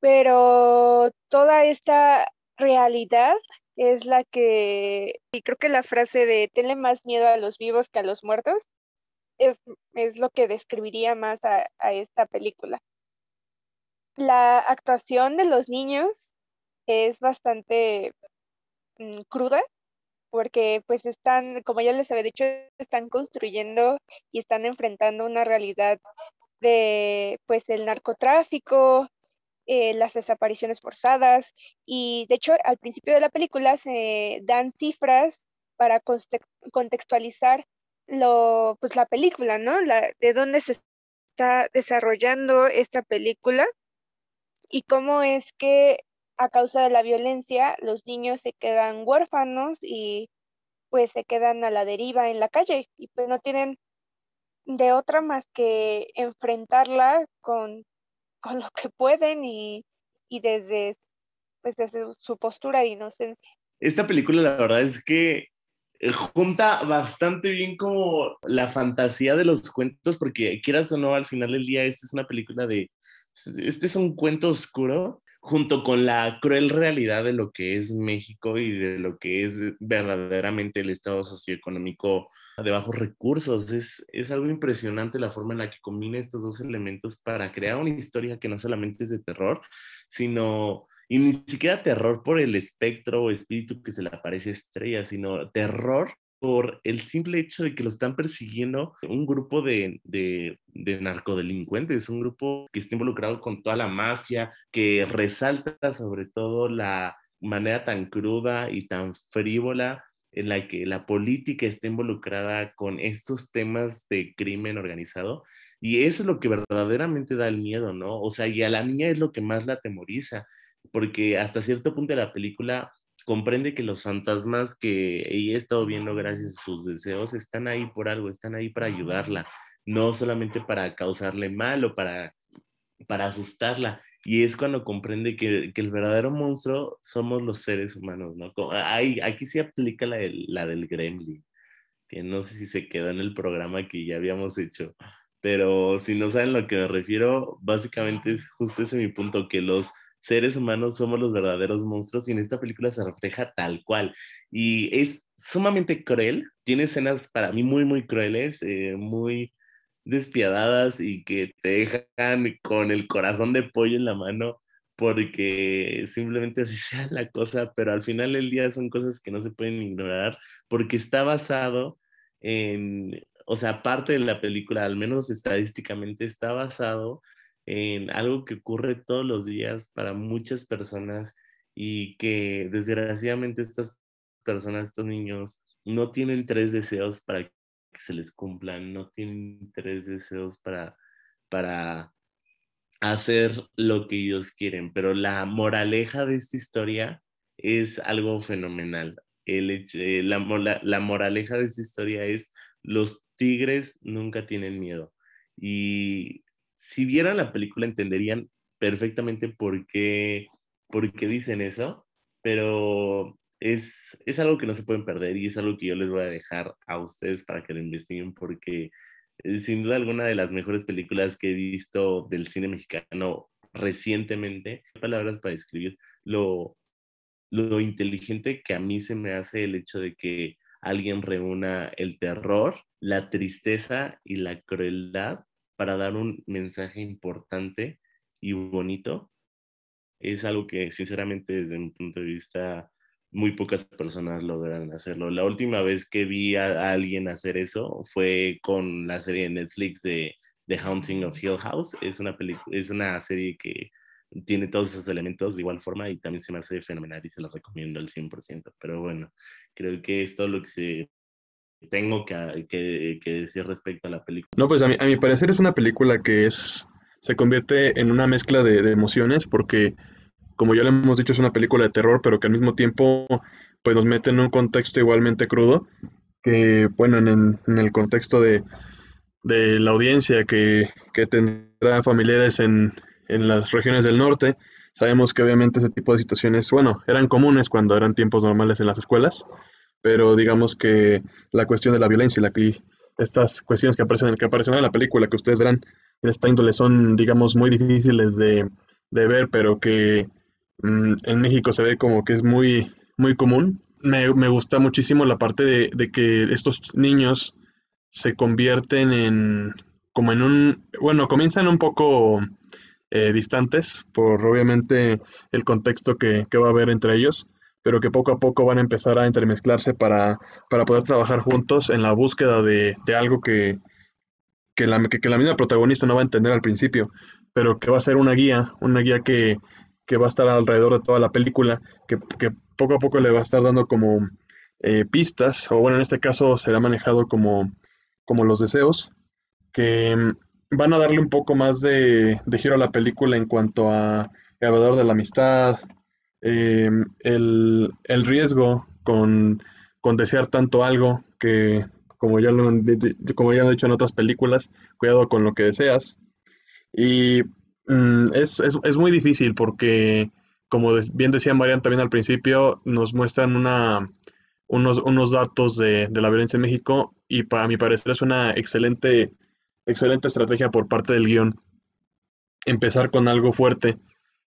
pero toda esta realidad es la que, y creo que la frase de tenle más miedo a los vivos que a los muertos es, es lo que describiría más a, esta película. La actuación de los niños es bastante mm, cruda porque pues están, como ya les había dicho, están construyendo y están enfrentando una realidad de pues el narcotráfico, eh, las desapariciones forzadas y de hecho al principio de la película se dan cifras para contextualizar lo, pues, la película, ¿no? La, de dónde se está desarrollando esta película y cómo es que a causa de la violencia, los niños se quedan huérfanos y pues se quedan a la deriva en la calle y pues no tienen de otra más que enfrentarla con, con lo que pueden y, y desde, pues desde su postura de inocencia. Esta película la verdad es que eh, junta bastante bien como la fantasía de los cuentos, porque quieras o no, al final del día, esta es una película de, este es un cuento oscuro, junto con la cruel realidad de lo que es México y de lo que es verdaderamente el estado socioeconómico de bajos recursos. Es, es algo impresionante la forma en la que combina estos dos elementos para crear una historia que no solamente es de terror, sino y ni siquiera terror por el espectro o espíritu que se le aparece a Estrella, sino terror por el simple hecho de que lo están persiguiendo un grupo de, de, de, narcodelincuentes, un grupo que está involucrado con toda la mafia, que resalta sobre todo la manera tan cruda y tan frívola en la que la política está involucrada con estos temas de crimen organizado. Y eso es lo que verdaderamente da el miedo, ¿no? O sea, y a la niña es lo que más la atemoriza, porque hasta cierto punto de la película comprende que los fantasmas que ella ha estado viendo gracias a sus deseos están ahí por algo, están ahí para ayudarla, no solamente para causarle mal o para, para asustarla. Y es cuando comprende que, que el verdadero monstruo somos los seres humanos, ¿no? Ahí, aquí se aplica la, la del gremlin, que no sé si se quedó en el programa que ya habíamos hecho, pero si no saben a lo que me refiero, básicamente es justo ese mi punto, que los seres humanos somos los verdaderos monstruos y en esta película se refleja tal cual. Y es sumamente cruel, tiene escenas para mí muy, muy crueles, eh, muy despiadadas y que te dejan con el corazón de pollo en la mano porque simplemente así sea la cosa, pero al final del día son cosas que no se pueden ignorar porque está basado en, o sea, parte de la película, al menos estadísticamente, está basado en algo que ocurre todos los días para muchas personas y que desgraciadamente estas personas, estos niños, no tienen tres deseos para que se les cumplan, no tienen tres deseos para, para hacer lo que ellos quieren, pero la moraleja de esta historia es algo fenomenal. El, la, la moraleja de esta historia es los tigres nunca tienen miedo. Y si vieran la película entenderían perfectamente por qué, por qué dicen eso, pero es, es algo que no se pueden perder y es algo que yo les voy a dejar a ustedes para que lo investiguen porque es sin duda alguna de las mejores películas que he visto del cine mexicano recientemente. Palabras para describir lo, lo inteligente que a mí se me hace el hecho de que alguien reúna el terror, la tristeza y la crueldad para dar un mensaje importante y bonito, es algo que sinceramente desde mi punto de vista muy pocas personas logran hacerlo. La última vez que vi a, alguien hacer eso fue con la serie de Netflix de The Haunting of Hill House. Es una, es una serie que tiene todos esos elementos de igual forma y también se me hace fenomenal y se los recomiendo al 100%. Pero bueno, creo que es todo lo que se tengo que, que, decir respecto a la película? No, pues a mi, a mi parecer es una película que es se convierte en una mezcla de, emociones porque, como ya le hemos dicho, es una película de terror, pero que al mismo tiempo pues nos mete en un contexto igualmente crudo, que bueno, en, en el contexto de, de, la audiencia que, que tendrá familiares en, en las regiones del norte, sabemos que obviamente ese tipo de situaciones, bueno, eran comunes cuando eran tiempos normales en las escuelas, pero digamos que la cuestión de la violencia y la que estas cuestiones que aparecen, que aparecen en la película, que ustedes verán en esta índole, son, digamos, muy difíciles de, de ver, pero que mm, en México se ve como que es muy, muy común. Me, me gusta muchísimo la parte de, de, que estos niños se convierten en, como en un, bueno, comienzan un poco eh, distantes por obviamente el contexto que, que va a haber entre ellos pero que poco a poco van a empezar a entremezclarse para, para poder trabajar juntos en la búsqueda de, de algo que, que, la, que, la, misma protagonista no va a entender al principio, pero que va a ser una guía, una guía que, que va a estar alrededor de toda la película, que, que, poco a poco le va a estar dando como eh, pistas, o bueno, en este caso será manejado como, como los deseos, que mm, van a darle un poco más de, de giro a la película en cuanto a valor de la amistad, eh, el, el riesgo con, con desear tanto algo que, como ya lo, como ya lo dicho en otras películas, cuidado con lo que deseas. Y mm, es, es, es muy difícil porque, como bien decía Marian también al principio, nos muestran una, unos, unos datos de, de la violencia en México y para mi parecer es una excelente, excelente estrategia por parte del guion empezar con algo fuerte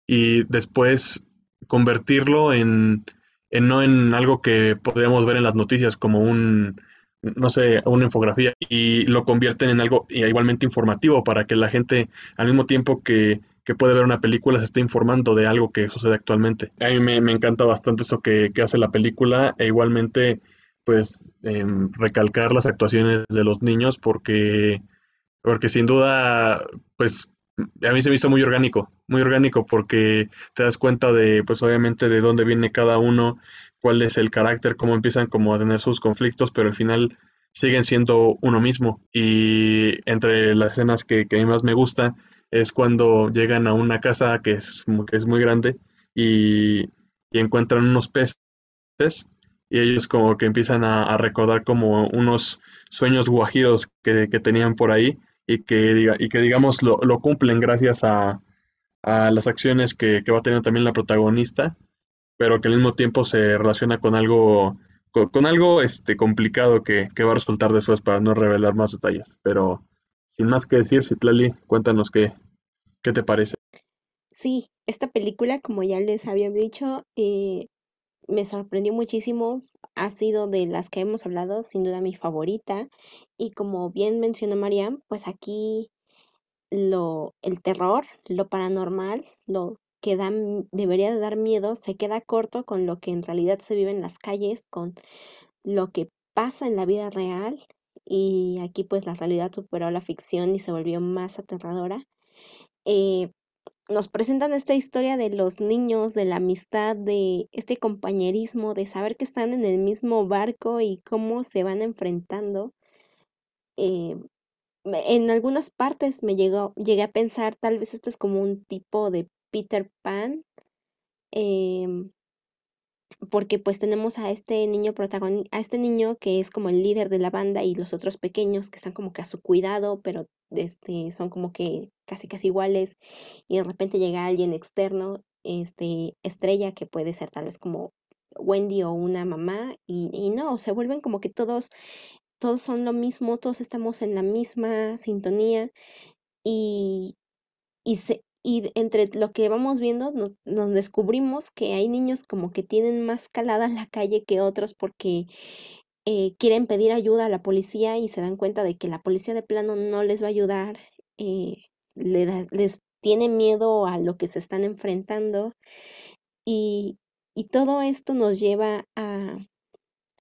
y después convertirlo en, en no en algo que podríamos ver en las noticias como un, no sé, una infografía y lo convierten en algo igualmente informativo para que la gente al mismo tiempo que, que puede ver una película se esté informando de algo que sucede actualmente. A mí me, me encanta bastante eso que, que hace la película e igualmente pues em, recalcar las actuaciones de los niños porque, porque sin duda pues a mí se me hizo muy orgánico, muy orgánico porque te das cuenta de, pues obviamente de dónde viene cada uno, cuál es el carácter, cómo empiezan como a tener sus conflictos, pero al final siguen siendo uno mismo. Y entre las escenas que, que a mí más me gusta es cuando llegan a una casa que es, que es muy grande y, y encuentran unos peces y ellos como que empiezan a, a recordar como unos sueños guajiros que, que tenían por ahí y que, diga- y que digamos lo, lo cumplen gracias a, a las acciones que, que va teniendo también la protagonista, pero que al mismo tiempo se relaciona con algo, con, algo este, complicado que, que va a resultar después para no revelar más detalles. Pero sin más que decir, Citlali, cuéntanos qué, qué te parece. Sí, esta película, como ya les había dicho, eh, me sorprendió muchísimo. Ha sido de las que hemos hablado, sin duda mi favorita. Y como bien mencionó Mariam, pues aquí lo, el terror, lo paranormal, lo que da, debería de dar miedo, se queda corto con lo que en realidad se vive en las calles, con lo que pasa en la vida real. Y aquí pues la realidad superó a la ficción y se volvió más aterradora. Eh, nos presentan esta historia de los niños, de la amistad, de este compañerismo, de saber que están en el mismo barco y cómo se van enfrentando. Eh, en algunas partes me llegó, llegué a pensar, tal vez este es como un tipo de Peter Pan, em, porque pues tenemos a este niño protagonista, a este niño que es como el líder de la banda y los otros pequeños que están como que a su cuidado, pero este, son como que casi casi iguales y de repente llega alguien externo, este, estrella que puede ser tal vez como Wendy o una mamá y, y no, se vuelven como que todos, todos son lo mismo, todos estamos en la misma sintonía y, y, se, y entre lo que vamos viendo nos, descubrimos que hay niños como que tienen más calada en la calle que otros porque eh, quieren pedir ayuda a la policía y se dan cuenta de que la policía de plano no les va a ayudar, eh, les tiene miedo a lo que se están enfrentando. Y, y todo esto nos lleva a,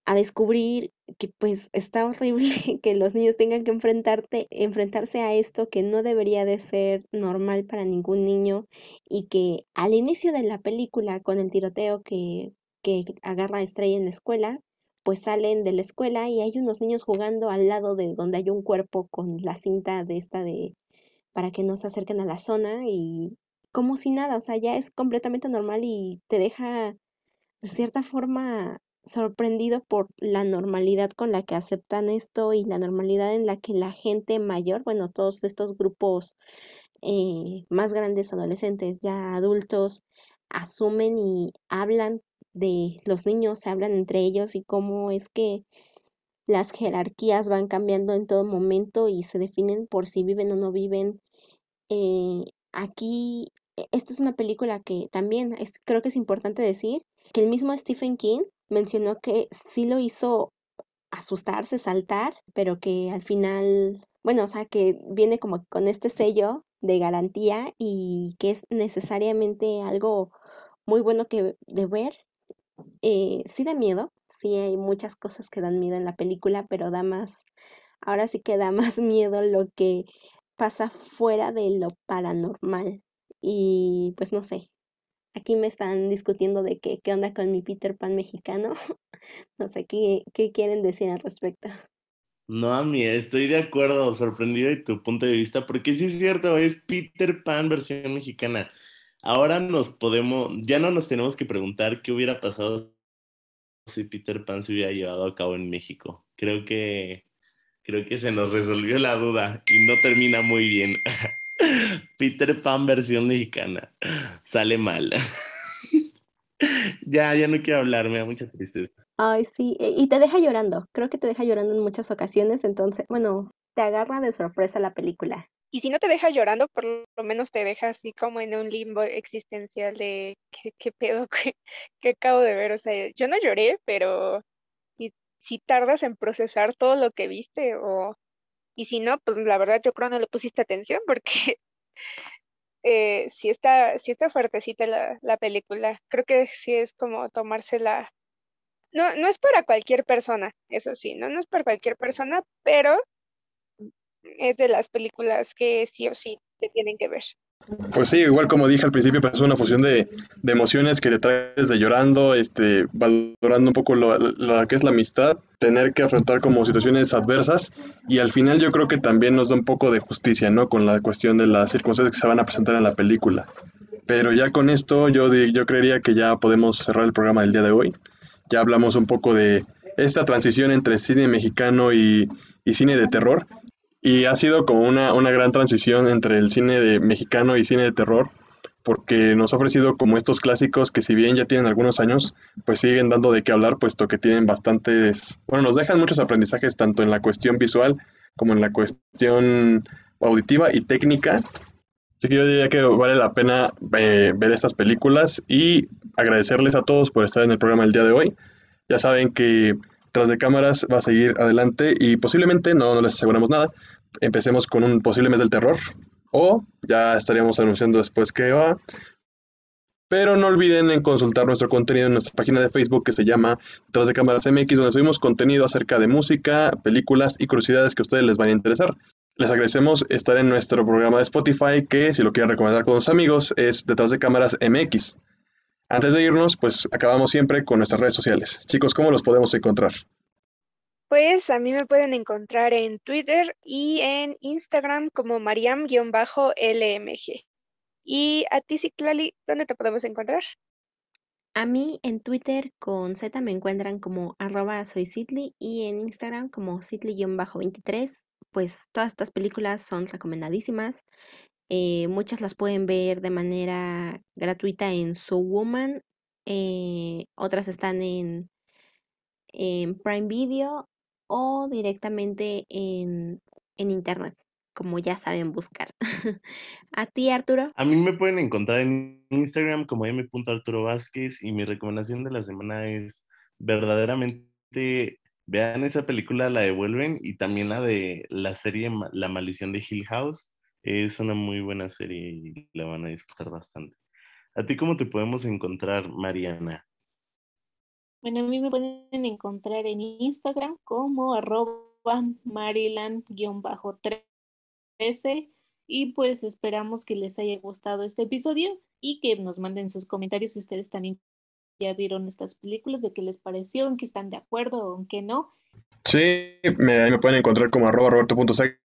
a descubrir que pues está horrible que los niños tengan que enfrentarte, enfrentarse a esto que no debería de ser normal para ningún niño y que al inicio de la película con el tiroteo que, que agarra a Estrella en la escuela, pues salen de la escuela y hay unos niños jugando al lado de donde hay un cuerpo con la cinta de esta de para que no se acerquen a la zona y como si nada, o sea, ya es completamente normal y te deja de cierta forma sorprendido por la normalidad con la que aceptan esto y la normalidad en la que la gente mayor, bueno, todos estos grupos eh, más grandes, adolescentes, ya adultos, asumen y hablan de los niños, se hablan entre ellos y cómo es que las jerarquías van cambiando en todo momento y se definen por si viven o no viven. Eh, aquí, e- esta es una película que también es, creo que es importante decir que el mismo Stephen King mencionó que sí lo hizo asustarse, saltar, pero que al final, bueno, o sea, que viene como con este sello de garantía y que es necesariamente algo muy bueno que de ver. Eh, sí da miedo, sí hay muchas cosas que dan miedo en la película, pero da más, ahora sí que da más miedo lo que pasa fuera de lo paranormal. Y pues no sé, aquí me están discutiendo de que, qué onda con mi Peter Pan mexicano. No sé qué, qué quieren decir al respecto. No, a mí estoy de acuerdo, sorprendido de tu punto de vista, porque sí es cierto, es Peter Pan versión mexicana. ahora nos podemos, ya no nos tenemos que preguntar qué hubiera pasado si Peter Pan se hubiera llevado a cabo en México. Creo que, creo que se nos resolvió la duda y no termina muy bien. Peter Pan versión mexicana. Sale mal. ya, ya no quiero hablar, me da mucha tristeza. Ay, sí, e- y te deja llorando. Creo que te deja llorando en muchas ocasiones, entonces, bueno, te agarra de sorpresa la película. Y si no te deja llorando, por lo menos te deja así como en un limbo existencial de qué, qué pedo que, que acabo de ver. O sea, yo no lloré, pero si, si tardas en procesar todo lo que viste o... Y si no, pues la verdad yo creo no le pusiste atención porque eh, sí está, sí está fuertecita la, la película. Creo que sí es como tomársela. No, no es para cualquier persona, eso sí, ¿no? No es para cualquier persona, pero es de las películas que sí o sí te tienen que ver. Pues sí, igual como dije al principio, pues es una fusión de, emociones que te traes desde llorando, este, valorando un poco lo, que es la amistad, tener que afrontar como situaciones adversas y al final yo creo que también nos da un poco de justicia, ¿no? Con la cuestión de las circunstancias que se van a presentar en la película. Pero ya con esto yo, yo creería que ya podemos cerrar el programa del día de hoy. Ya hablamos un poco de esta transición entre cine mexicano y, y cine de terror. Y ha sido como una, una gran transición entre el cine de mexicano y cine de terror, porque nos ha ofrecido como estos clásicos que si bien ya tienen algunos años, pues siguen dando de qué hablar, puesto que tienen bastantes, bueno, nos dejan muchos aprendizajes tanto en la cuestión visual como en la cuestión auditiva y técnica. Así que yo diría que vale la pena eh, ver estas películas y agradecerles a todos por estar en el programa el día de hoy. Ya saben que tras de cámaras va a seguir adelante y posiblemente, no, no les aseguramos nada, empecemos con un posible mes del terror o ya estaríamos anunciando después que va. Pero no olviden en consultar nuestro contenido en nuestra página de Facebook que se llama Tras de Cámaras MX, donde subimos contenido acerca de música, películas y curiosidades que a ustedes les van a interesar. Les agradecemos estar en nuestro programa de Spotify, que si lo quieren recomendar con sus amigos, es Detrás de Cámaras MX. Antes de irnos, pues acabamos siempre con nuestras redes sociales. Chicos, ¿cómo los podemos encontrar? Pues a mí me pueden encontrar en Twitter y en Instagram como Mariam-LMG. Y a ti, Citlali, ¿dónde te podemos encontrar? A mí en Twitter con Z me encuentran como arroba soy Sidley y en Instagram como Sidley-23. Pues todas estas películas son recomendadísimas. Eh, muchas las pueden ver de manera gratuita en So Woman. eh, otras están en Prime Video o directamente en, en internet, como ya saben buscar. A ti, Arturo. A mí me pueden encontrar en Instagram como m.arturo Vázquez y mi recomendación de la semana es verdaderamente vean esa película, la devuelven y también la de la serie La maldición de Hill House. Es una muy buena serie y la van a disfrutar bastante. ¿A ti cómo te podemos encontrar, Mariana? Bueno, a mí me pueden encontrar en Instagram como arroba mariland-13 y pues esperamos que les haya gustado este episodio y que nos manden sus comentarios si ustedes también ya vieron estas películas, de qué les pareció, en qué están de acuerdo o en qué no. Sí, me, pueden encontrar como arroba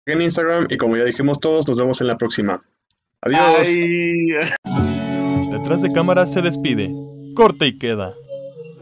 en Instagram y como ya dijimos todos, nos vemos en la próxima. Adiós. Ay. Detrás de cámaras se despide. Corte y queda.